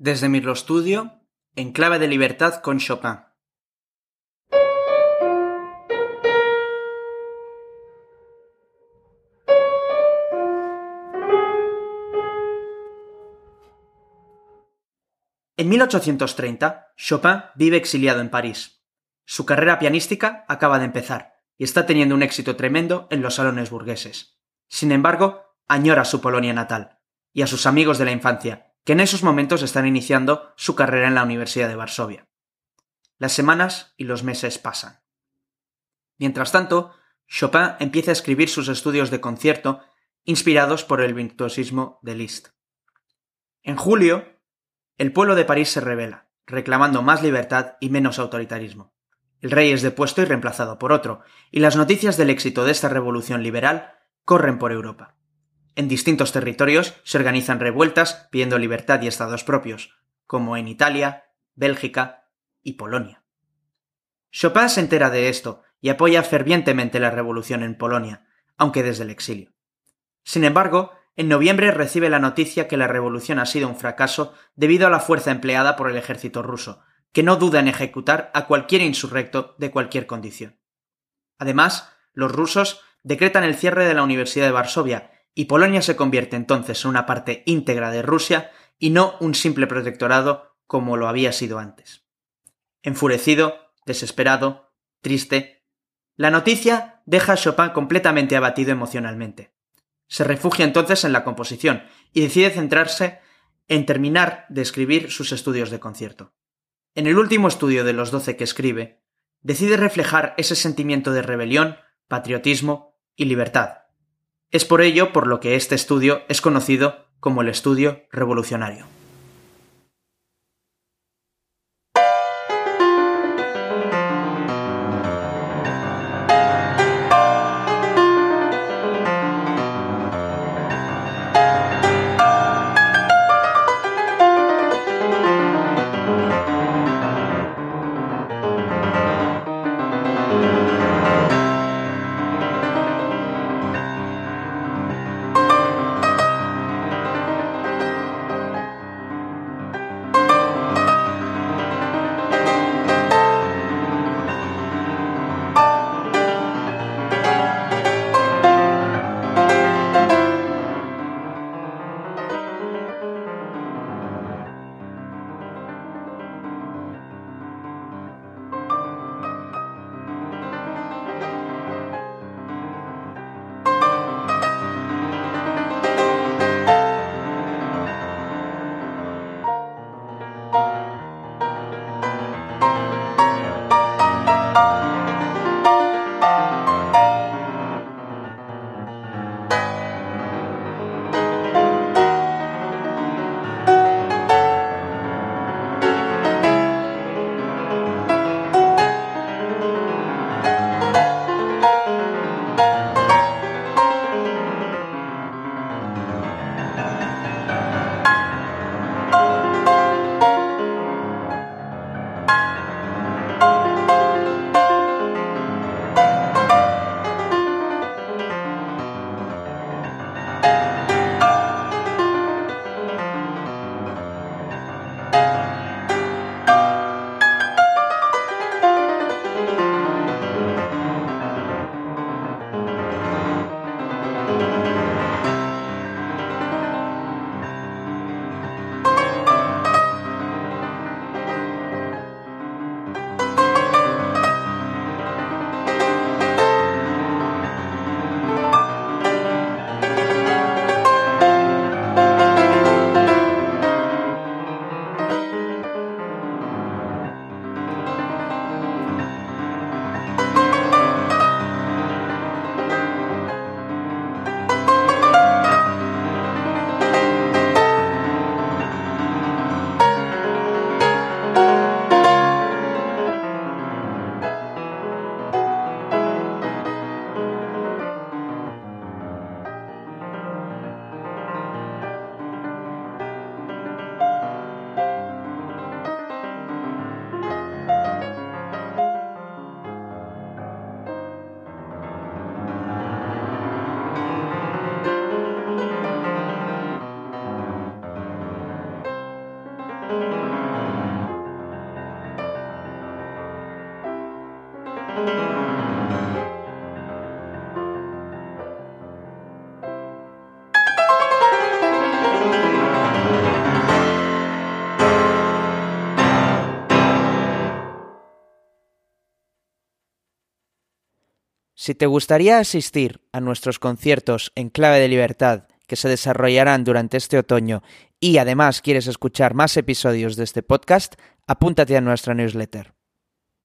Desde Mirlo Studio, en clave de libertad con Chopin. En 1830, Chopin vive exiliado en París. Su carrera pianística acaba de empezar y está teniendo un éxito tremendo en los salones burgueses. Sin embargo, añora su Polonia natal y a sus amigos de la infancia, que en esos momentos están iniciando su carrera en la Universidad de Varsovia. Las semanas y los meses pasan. Mientras tanto, Chopin empieza a escribir sus estudios de concierto inspirados por el virtuosismo de Liszt. En julio, el pueblo de París se revela, reclamando más libertad y menos autoritarismo. El rey es depuesto y reemplazado por otro, y las noticias del éxito de esta revolución liberal corren por Europa. En distintos territorios se organizan revueltas pidiendo libertad y estados propios, como en Italia, Bélgica y Polonia. Chopin se entera de esto y apoya fervientemente la revolución en Polonia, aunque desde el exilio. Sin embargo, en noviembre recibe la noticia que la revolución ha sido un fracaso debido a la fuerza empleada por el ejército ruso, que no duda en ejecutar a cualquier insurrecto de cualquier condición. Además, los rusos decretan el cierre de la Universidad de Varsovia y Polonia se convierte entonces en una parte íntegra de Rusia y no un simple protectorado como lo había sido antes. Enfurecido, desesperado, triste, la noticia deja a Chopin completamente abatido emocionalmente. Se refugia entonces en la composición y decide centrarse en terminar de escribir sus estudios de concierto. En el último estudio de los doce que escribe, decide reflejar ese sentimiento de rebelión, patriotismo y libertad. Es por ello por lo que este estudio es conocido como el estudio revolucionario. you Si te gustaría asistir a nuestros conciertos en clave de libertad que se desarrollarán durante este otoño y además quieres escuchar más episodios de este podcast, apúntate a nuestra newsletter.